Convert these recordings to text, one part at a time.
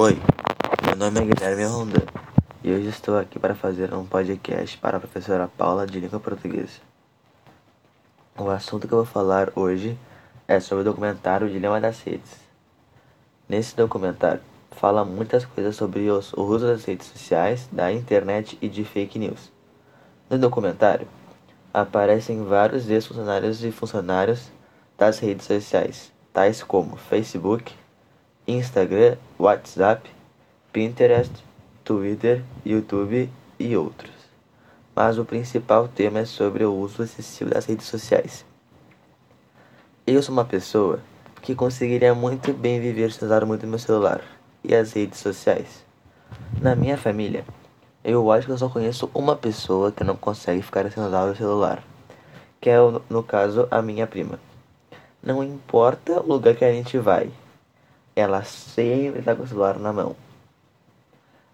Oi, meu nome é Guilherme Rondan e hoje estou aqui para fazer um podcast para a professora Paula de Língua Portuguesa. O assunto que eu vou falar hoje é sobre o documentário Dilema das Redes. Nesse documentário, fala muitas coisas sobre os, o uso das redes sociais, da internet e de fake news. No documentário, aparecem vários ex-funcionários e funcionários das redes sociais, tais como Facebook, Instagram, WhatsApp, Pinterest, Twitter, YouTube e outros. Mas o principal tema é sobre o uso excessivo das redes sociais. Eu sou uma pessoa que conseguiria muito bem viver sem usar muito meu celular e as redes sociais. Na minha família, eu acho que eu só conheço uma pessoa que não consegue ficar sem usar o celular, que é, no caso, a minha prima. Não importa o lugar que a gente vai, ela sempre está com o celular na mão.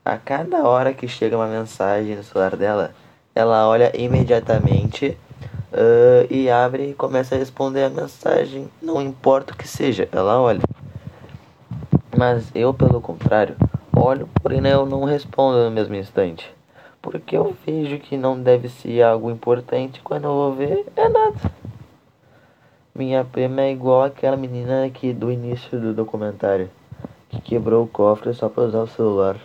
A cada hora que chega uma mensagem no celular dela, ela olha imediatamente uh, e abre e começa a responder a mensagem, não importa o que seja, ela olha. Mas eu, pelo contrário, olho, porém eu não respondo no mesmo instante. Porque eu vejo que não deve ser algo importante, quando eu vou ver, é nada. Minha prima é igual aquela menina aqui do início do documentário que quebrou o cofre só para usar o celular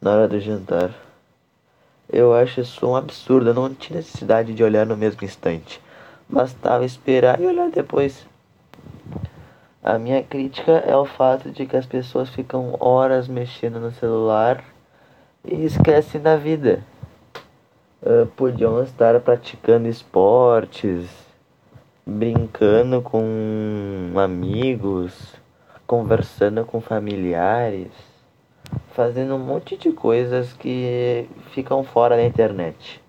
na hora do jantar. Eu acho isso um absurdo, não tinha necessidade de olhar no mesmo instante. Bastava esperar e olhar depois. A minha crítica é o fato de que as pessoas ficam horas mexendo no celular e esquecem da vida. Uh, podiam estar praticando esportes brincando com amigos, conversando com familiares, fazendo um monte de coisas que ficam fora da internet.